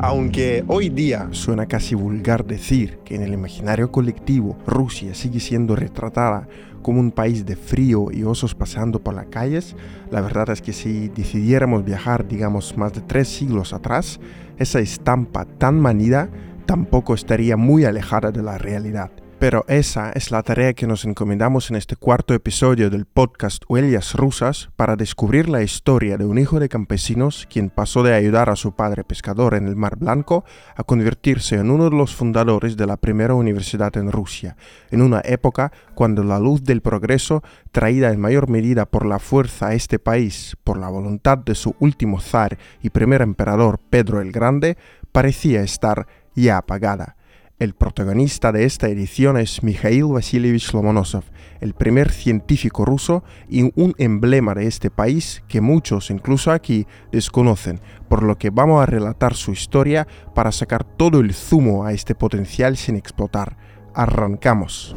Aunque hoy día suena casi vulgar decir que en el imaginario colectivo Rusia sigue siendo retratada como un país de frío y osos pasando por las calles, la verdad es que si decidiéramos viajar, digamos, más de tres siglos atrás, esa estampa tan manida tampoco estaría muy alejada de la realidad. Pero esa es la tarea que nos encomendamos en este cuarto episodio del podcast Huellas Rusas para descubrir la historia de un hijo de campesinos quien pasó de ayudar a su padre pescador en el Mar Blanco a convertirse en uno de los fundadores de la primera universidad en Rusia, en una época cuando la luz del progreso, traída en mayor medida por la fuerza a este país, por la voluntad de su último zar y primer emperador Pedro el Grande, parecía estar ya apagada. El protagonista de esta edición es Mikhail Vasilievich Lomonosov, el primer científico ruso y un emblema de este país que muchos, incluso aquí, desconocen, por lo que vamos a relatar su historia para sacar todo el zumo a este potencial sin explotar. Arrancamos.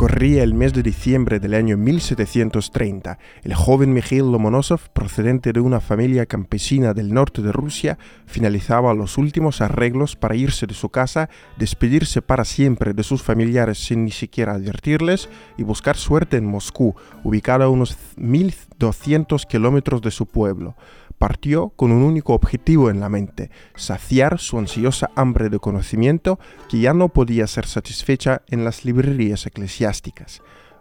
Corría el mes de diciembre del año 1730. El joven Mikhail Lomonosov, procedente de una familia campesina del norte de Rusia, finalizaba los últimos arreglos para irse de su casa, despedirse para siempre de sus familiares sin ni siquiera advertirles y buscar suerte en Moscú, ubicada a unos 1200 kilómetros de su pueblo partió con un único objetivo en la mente, saciar su ansiosa hambre de conocimiento que ya no podía ser satisfecha en las librerías eclesiásticas.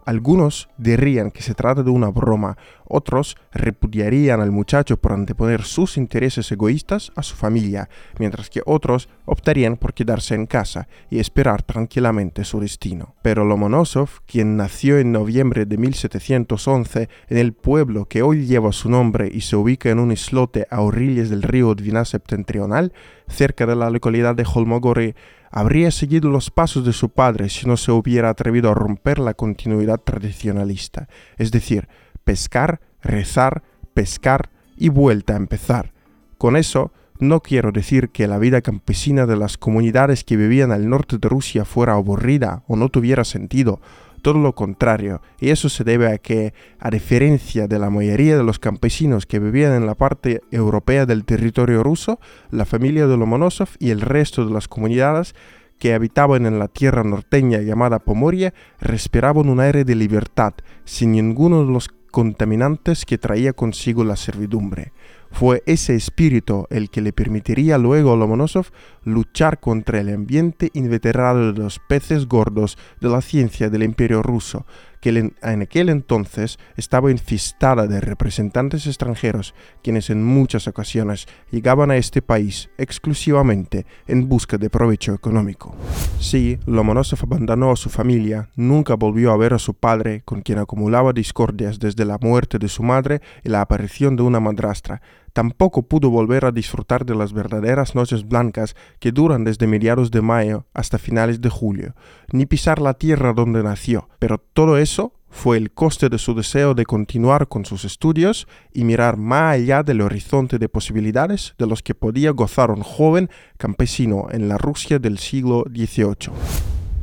Algunos dirían que se trata de una broma, otros repudiarían al muchacho por anteponer sus intereses egoístas a su familia, mientras que otros optarían por quedarse en casa y esperar tranquilamente su destino. Pero Lomonosov, quien nació en noviembre de 1711 en el pueblo que hoy lleva su nombre y se ubica en un islote a orillas del río Dvina septentrional, cerca de la localidad de Holmogory, habría seguido los pasos de su padre si no se hubiera atrevido a romper la continuidad tradicionalista, es decir, pescar, rezar, pescar y vuelta a empezar. Con eso, no quiero decir que la vida campesina de las comunidades que vivían al norte de Rusia fuera aburrida o no tuviera sentido, todo lo contrario, y eso se debe a que, a diferencia de la mayoría de los campesinos que vivían en la parte europea del territorio ruso, la familia de Lomonosov y el resto de las comunidades que habitaban en la tierra norteña llamada Pomoria respiraban un aire de libertad, sin ninguno de los contaminantes que traía consigo la servidumbre. Fue ese espíritu el que le permitiría luego a Lomonosov luchar contra el ambiente inveterado de los peces gordos de la ciencia del imperio ruso, que en aquel entonces estaba infestada de representantes extranjeros, quienes en muchas ocasiones llegaban a este país exclusivamente en busca de provecho económico. Sí, Lomonosov abandonó a su familia, nunca volvió a ver a su padre, con quien acumulaba discordias desde la muerte de su madre y la aparición de una madrastra, tampoco pudo volver a disfrutar de las verdaderas noches blancas que duran desde mediados de mayo hasta finales de julio, ni pisar la tierra donde nació, pero todo eso fue el coste de su deseo de continuar con sus estudios y mirar más allá del horizonte de posibilidades de los que podía gozar un joven campesino en la Rusia del siglo XVIII.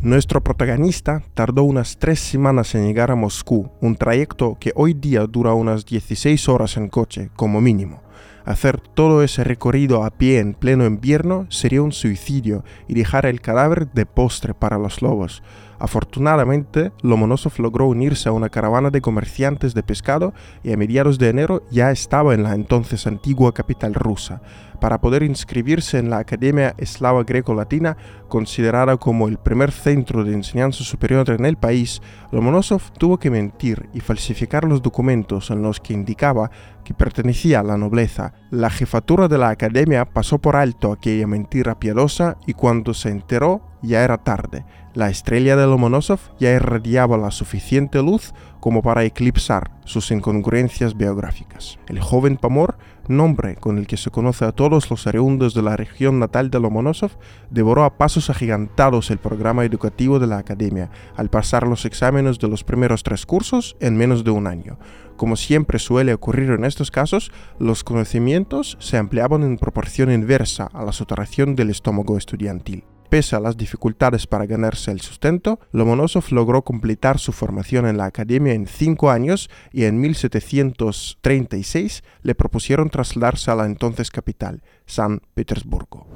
Nuestro protagonista tardó unas tres semanas en llegar a Moscú, un trayecto que hoy día dura unas 16 horas en coche, como mínimo. Hacer todo ese recorrido a pie en pleno invierno sería un suicidio y dejar el cadáver de postre para los lobos. Afortunadamente, Lomonosov logró unirse a una caravana de comerciantes de pescado y a mediados de enero ya estaba en la entonces antigua capital rusa. Para poder inscribirse en la Academia Eslava Greco-Latina, considerada como el primer centro de enseñanza superior en el país, Lomonosov tuvo que mentir y falsificar los documentos en los que indicaba que pertenecía a la nobleza. La jefatura de la academia pasó por alto aquella mentira piadosa y cuando se enteró ya era tarde. La estrella de Lomonosov ya irradiaba la suficiente luz como para eclipsar sus incongruencias biográficas. El joven Pamor, nombre con el que se conoce a todos los oriundos de la región natal de Lomonosov, devoró a pasos agigantados el programa educativo de la academia, al pasar los exámenes de los primeros tres cursos en menos de un año. Como siempre suele ocurrir en estos casos, los conocimientos se ampliaban en proporción inversa a la saturación del estómago estudiantil. Pese a las dificultades para ganarse el sustento, Lomonosov logró completar su formación en la academia en cinco años y en 1736 le propusieron trasladarse a la entonces capital, San Petersburgo.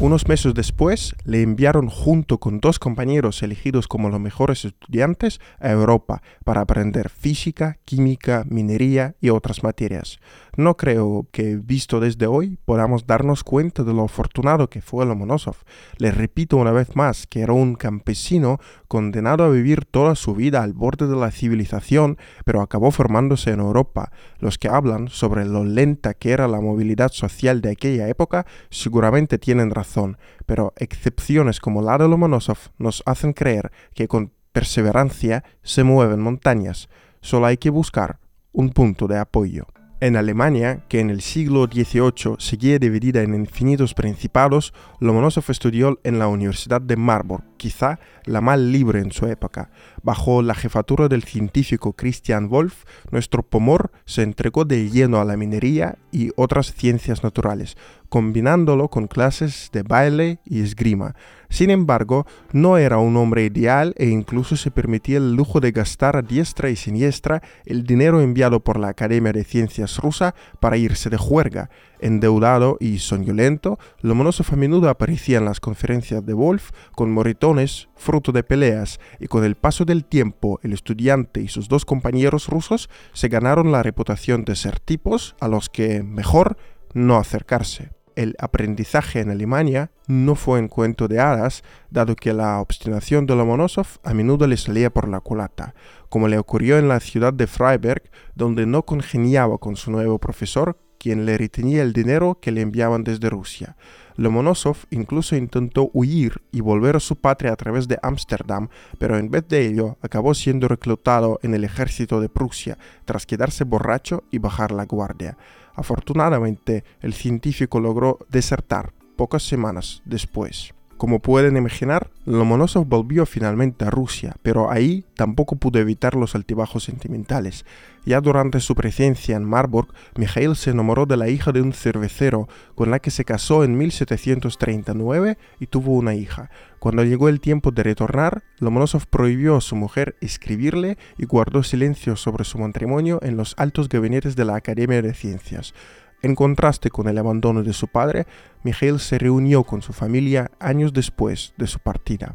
Unos meses después le enviaron junto con dos compañeros elegidos como los mejores estudiantes a Europa para aprender física, química, minería y otras materias. No creo que, visto desde hoy, podamos darnos cuenta de lo afortunado que fue Lomonosov. Le repito una vez más que era un campesino condenado a vivir toda su vida al borde de la civilización, pero acabó formándose en Europa. Los que hablan sobre lo lenta que era la movilidad social de aquella época seguramente tienen razón pero excepciones como la de Lomonosov nos hacen creer que con perseverancia se mueven montañas. Solo hay que buscar un punto de apoyo. En Alemania, que en el siglo XVIII seguía dividida en infinitos principados, Lomonosov estudió en la Universidad de Marburg, quizá la más libre en su época. Bajo la jefatura del científico Christian Wolff, nuestro Pomor se entregó de lleno a la minería y otras ciencias naturales, combinándolo con clases de baile y esgrima. Sin embargo, no era un hombre ideal e incluso se permitía el lujo de gastar a diestra y siniestra el dinero enviado por la Academia de Ciencias rusa para irse de juerga. Endeudado y soñolento, Lomonosov a menudo aparecía en las conferencias de Wolf con moritones, fruto de peleas, y con el paso del tiempo el estudiante y sus dos compañeros rusos se ganaron la reputación de ser tipos a los que mejor no acercarse. El aprendizaje en Alemania no fue en cuento de hadas, dado que la obstinación de Lomonosov a menudo le salía por la culata, como le ocurrió en la ciudad de Freiberg, donde no congeniaba con su nuevo profesor, quien le retenía el dinero que le enviaban desde Rusia. Lomonosov incluso intentó huir y volver a su patria a través de Ámsterdam, pero en vez de ello acabó siendo reclutado en el ejército de Prusia, tras quedarse borracho y bajar la guardia. Afortunadamente, el científico logró desertar pocas semanas después. Como pueden imaginar, Lomonosov volvió finalmente a Rusia, pero ahí tampoco pudo evitar los altibajos sentimentales. Ya durante su presencia en Marburg, Mikhail se enamoró de la hija de un cervecero, con la que se casó en 1739 y tuvo una hija. Cuando llegó el tiempo de retornar, Lomonosov prohibió a su mujer escribirle y guardó silencio sobre su matrimonio en los altos gabinetes de la Academia de Ciencias. En contraste con el abandono de su padre, Mikhail se reunió con su familia años después de su partida.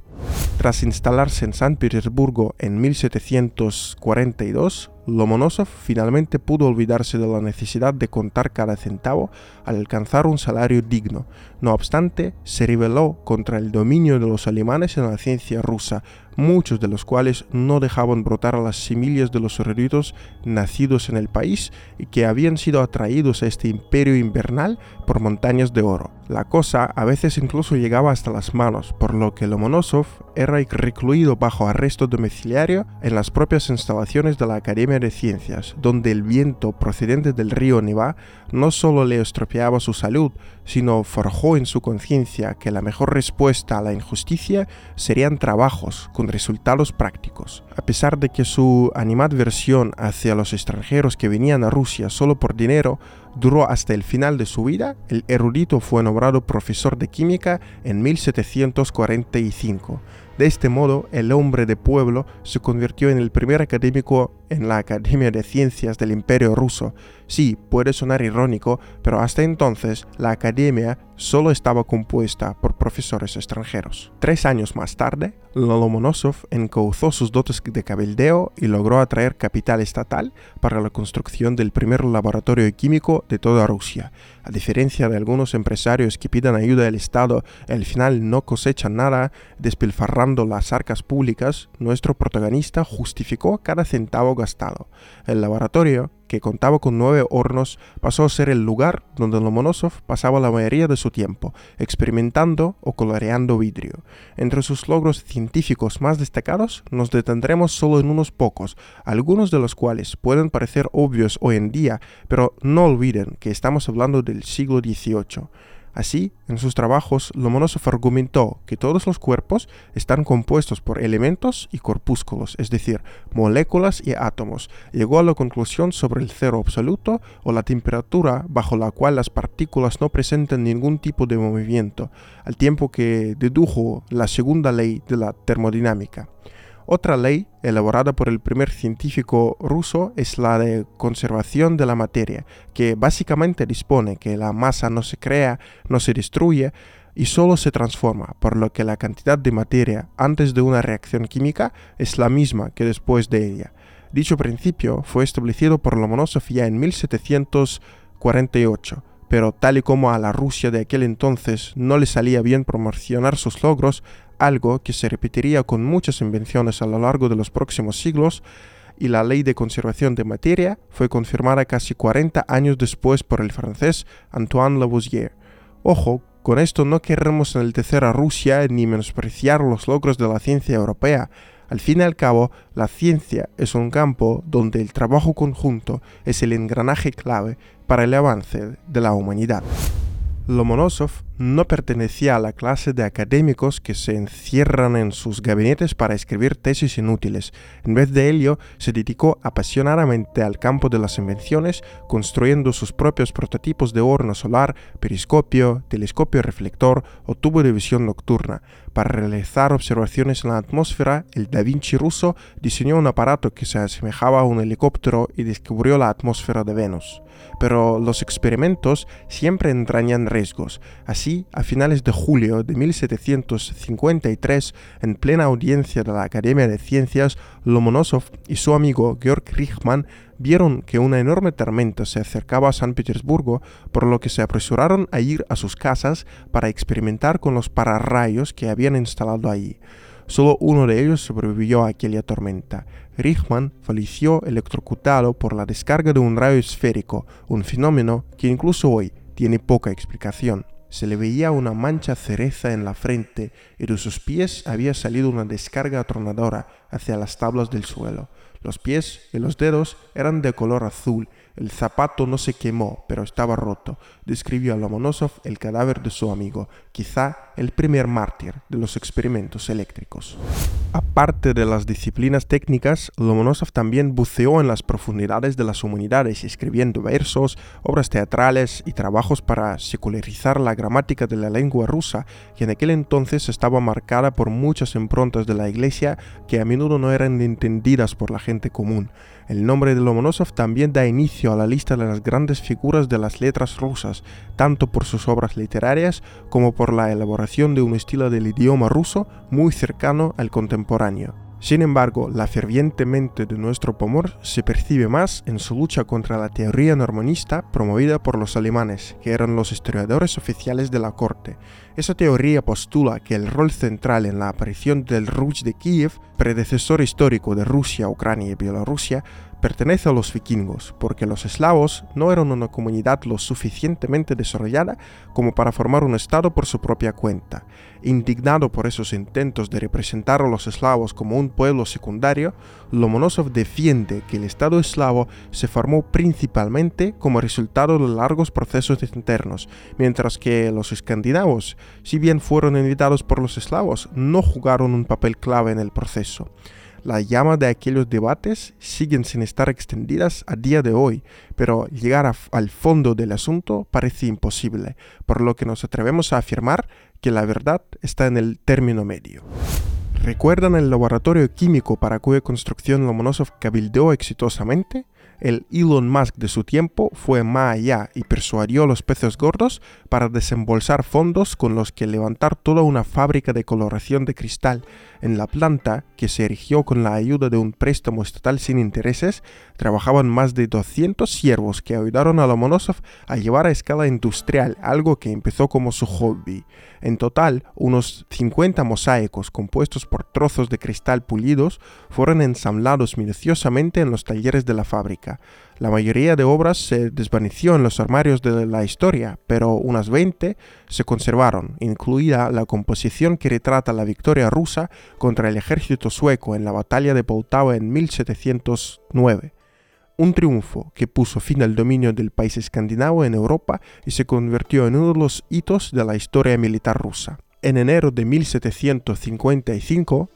Tras instalarse en San Petersburgo en 1742, Lomonosov finalmente pudo olvidarse de la necesidad de contar cada centavo al alcanzar un salario digno. No obstante, se rebeló contra el dominio de los alemanes en la ciencia rusa, muchos de los cuales no dejaban brotar las semillas de los eruditos nacidos en el país y que habían sido atraídos a este imperio invernal por montañas de oro. La cosa a veces incluso llegaba hasta las manos, por lo que Lomonosov era recluido bajo arresto domiciliario en las propias instalaciones de la Academia de Ciencias, donde el viento procedente del río Neva no solo le estropeaba su salud, sino forjó en su conciencia que la mejor respuesta a la injusticia serían trabajos resultados prácticos. A pesar de que su animadversión hacia los extranjeros que venían a Rusia solo por dinero duró hasta el final de su vida, el erudito fue nombrado profesor de química en 1745. De este modo, el hombre de pueblo se convirtió en el primer académico en la Academia de Ciencias del Imperio ruso. Sí, puede sonar irónico, pero hasta entonces la academia solo estaba compuesta por profesores extranjeros. Tres años más tarde, Lomonosov encauzó sus dotes de cabildeo y logró atraer capital estatal para la construcción del primer laboratorio químico de toda Rusia. A diferencia de algunos empresarios que pidan ayuda al Estado al final no cosechan nada, despilfarrando las arcas públicas, nuestro protagonista justificó cada centavo gastado. El laboratorio que contaba con nueve hornos, pasó a ser el lugar donde Lomonosov pasaba la mayoría de su tiempo, experimentando o coloreando vidrio. Entre sus logros científicos más destacados nos detendremos solo en unos pocos, algunos de los cuales pueden parecer obvios hoy en día, pero no olviden que estamos hablando del siglo XVIII. Así, en sus trabajos, Lomonosov argumentó que todos los cuerpos están compuestos por elementos y corpúsculos, es decir, moléculas y átomos. Llegó a la conclusión sobre el cero absoluto o la temperatura bajo la cual las partículas no presentan ningún tipo de movimiento, al tiempo que dedujo la segunda ley de la termodinámica. Otra ley, elaborada por el primer científico ruso, es la de conservación de la materia, que básicamente dispone que la masa no se crea, no se destruye, y solo se transforma, por lo que la cantidad de materia antes de una reacción química es la misma que después de ella. Dicho principio fue establecido por Lomonosov ya en 1748, pero tal y como a la Rusia de aquel entonces no le salía bien promocionar sus logros, algo que se repetiría con muchas invenciones a lo largo de los próximos siglos, y la ley de conservación de materia fue confirmada casi 40 años después por el francés Antoine Lavoisier. Ojo, con esto no queremos enaltecer a Rusia ni menospreciar los logros de la ciencia europea. Al fin y al cabo, la ciencia es un campo donde el trabajo conjunto es el engranaje clave para el avance de la humanidad. Lomonosov no pertenecía a la clase de académicos que se encierran en sus gabinetes para escribir tesis inútiles. En vez de ello, se dedicó apasionadamente al campo de las invenciones, construyendo sus propios prototipos de horno solar, periscopio, telescopio reflector o tubo de visión nocturna. Para realizar observaciones en la atmósfera, el Da Vinci ruso diseñó un aparato que se asemejaba a un helicóptero y descubrió la atmósfera de Venus. Pero los experimentos siempre entrañan riesgos. Así, a finales de julio de 1753, en plena audiencia de la Academia de Ciencias, Lomonosov y su amigo Georg Richmann vieron que una enorme tormenta se acercaba a San Petersburgo, por lo que se apresuraron a ir a sus casas para experimentar con los pararrayos que habían instalado allí. Solo uno de ellos sobrevivió a aquella tormenta. Richman falleció electrocutado por la descarga de un rayo esférico, un fenómeno que incluso hoy tiene poca explicación. Se le veía una mancha cereza en la frente y de sus pies había salido una descarga atronadora hacia las tablas del suelo. Los pies y los dedos eran de color azul el zapato no se quemó, pero estaba roto, describió a Lomonosov el cadáver de su amigo, quizá el primer mártir de los experimentos eléctricos. Aparte de las disciplinas técnicas, Lomonosov también buceó en las profundidades de las humanidades, escribiendo versos, obras teatrales y trabajos para secularizar la gramática de la lengua rusa, que en aquel entonces estaba marcada por muchas improntas de la iglesia que a menudo no eran entendidas por la gente común. El nombre de Lomonosov también da inicio a la lista de las grandes figuras de las letras rusas, tanto por sus obras literarias como por la elaboración de un estilo del idioma ruso muy cercano al contemporáneo. Sin embargo, la fervientemente de nuestro Pomor se percibe más en su lucha contra la teoría normanista promovida por los alemanes, que eran los historiadores oficiales de la corte. Esa teoría postula que el rol central en la aparición del Rus de Kiev, predecesor histórico de Rusia, Ucrania y Bielorrusia, pertenece a los vikingos, porque los eslavos no eran una comunidad lo suficientemente desarrollada como para formar un estado por su propia cuenta. Indignado por esos intentos de representar a los eslavos como un pueblo secundario, Lomonosov defiende que el estado eslavo se formó principalmente como resultado de largos procesos internos, mientras que los escandinavos, si bien fueron invitados por los eslavos, no jugaron un papel clave en el proceso. La llama de aquellos debates siguen sin estar extendidas a día de hoy, pero llegar al fondo del asunto parece imposible, por lo que nos atrevemos a afirmar que la verdad está en el término medio. ¿Recuerdan el laboratorio químico para cuya construcción Lomonosov cabildeó exitosamente? El Elon Musk de su tiempo fue más allá y persuadió a los peces gordos para desembolsar fondos con los que levantar toda una fábrica de coloración de cristal. En la planta, que se erigió con la ayuda de un préstamo estatal sin intereses, trabajaban más de 200 siervos que ayudaron a Lomonosov a llevar a escala industrial algo que empezó como su hobby. En total, unos 50 mosaicos compuestos por trozos de cristal pulidos fueron ensamblados minuciosamente en los talleres de la fábrica. La mayoría de obras se desvaneció en los armarios de la historia, pero unas 20 se conservaron, incluida la composición que retrata la victoria rusa contra el ejército sueco en la batalla de Poltava en 1709 un triunfo que puso fin al dominio del país escandinavo en Europa y se convirtió en uno de los hitos de la historia militar rusa. En enero de 1755,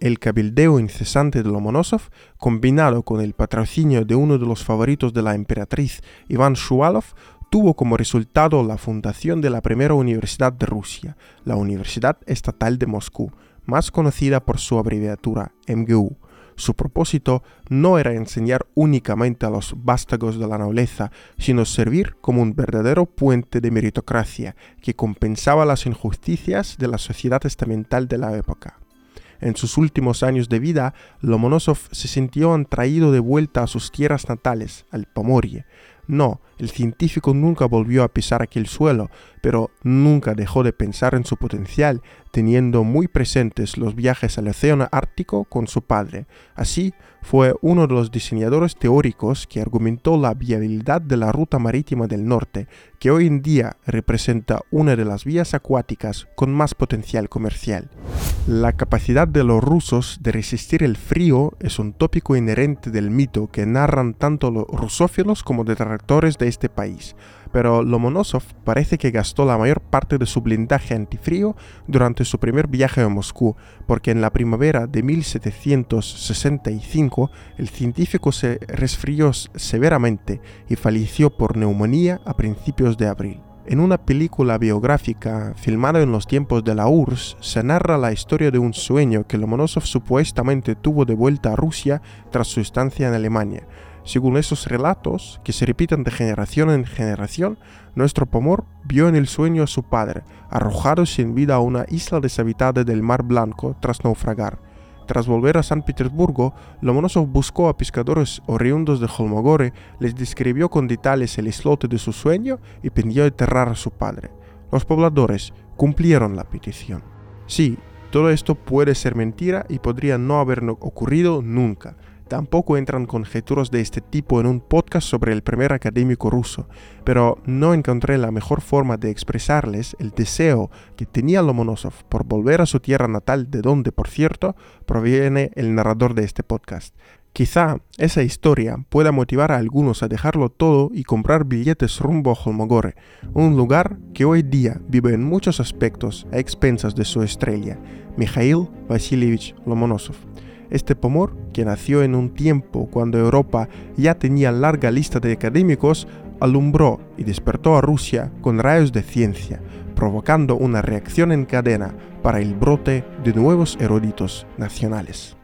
el cabildeo incesante de Lomonosov, combinado con el patrocinio de uno de los favoritos de la emperatriz, Iván Shuvalov, tuvo como resultado la fundación de la primera universidad de Rusia, la Universidad Estatal de Moscú, más conocida por su abreviatura MGU. Su propósito no era enseñar únicamente a los vástagos de la nobleza, sino servir como un verdadero puente de meritocracia que compensaba las injusticias de la sociedad estamental de la época. En sus últimos años de vida, Lomonosov se sintió atraído de vuelta a sus tierras natales, al Pomorie, no, el científico nunca volvió a pisar aquel suelo, pero nunca dejó de pensar en su potencial, teniendo muy presentes los viajes al océano Ártico con su padre. Así, fue uno de los diseñadores teóricos que argumentó la viabilidad de la ruta marítima del norte, que hoy en día representa una de las vías acuáticas con más potencial comercial. La capacidad de los rusos de resistir el frío es un tópico inherente del mito que narran tanto los rusófilos como detractores de este país, pero Lomonosov parece que gastó la mayor parte de su blindaje antifrío durante su primer viaje a Moscú, porque en la primavera de 1765 el científico se resfrió severamente y falleció por neumonía a principios de abril. En una película biográfica filmada en los tiempos de la URSS se narra la historia de un sueño que Lomonosov supuestamente tuvo de vuelta a Rusia tras su estancia en Alemania. Según esos relatos, que se repiten de generación en generación, nuestro Pomor vio en el sueño a su padre, arrojado sin vida a una isla deshabitada del Mar Blanco tras naufragar. Tras volver a San Petersburgo, Lomonosov buscó a pescadores oriundos de Holmogore, les describió con detalles el islote de su sueño y pidió enterrar a su padre. Los pobladores cumplieron la petición. Sí, todo esto puede ser mentira y podría no haber ocurrido nunca. Tampoco entran conjeturas de este tipo en un podcast sobre el primer académico ruso, pero no encontré la mejor forma de expresarles el deseo que tenía Lomonosov por volver a su tierra natal, de donde, por cierto, proviene el narrador de este podcast. Quizá esa historia pueda motivar a algunos a dejarlo todo y comprar billetes rumbo a Holmogore, un lugar que hoy día vive en muchos aspectos a expensas de su estrella, Mikhail Vasilievich Lomonosov. Este Pomor, que nació en un tiempo cuando Europa ya tenía larga lista de académicos, alumbró y despertó a Rusia con rayos de ciencia, provocando una reacción en cadena para el brote de nuevos eruditos nacionales.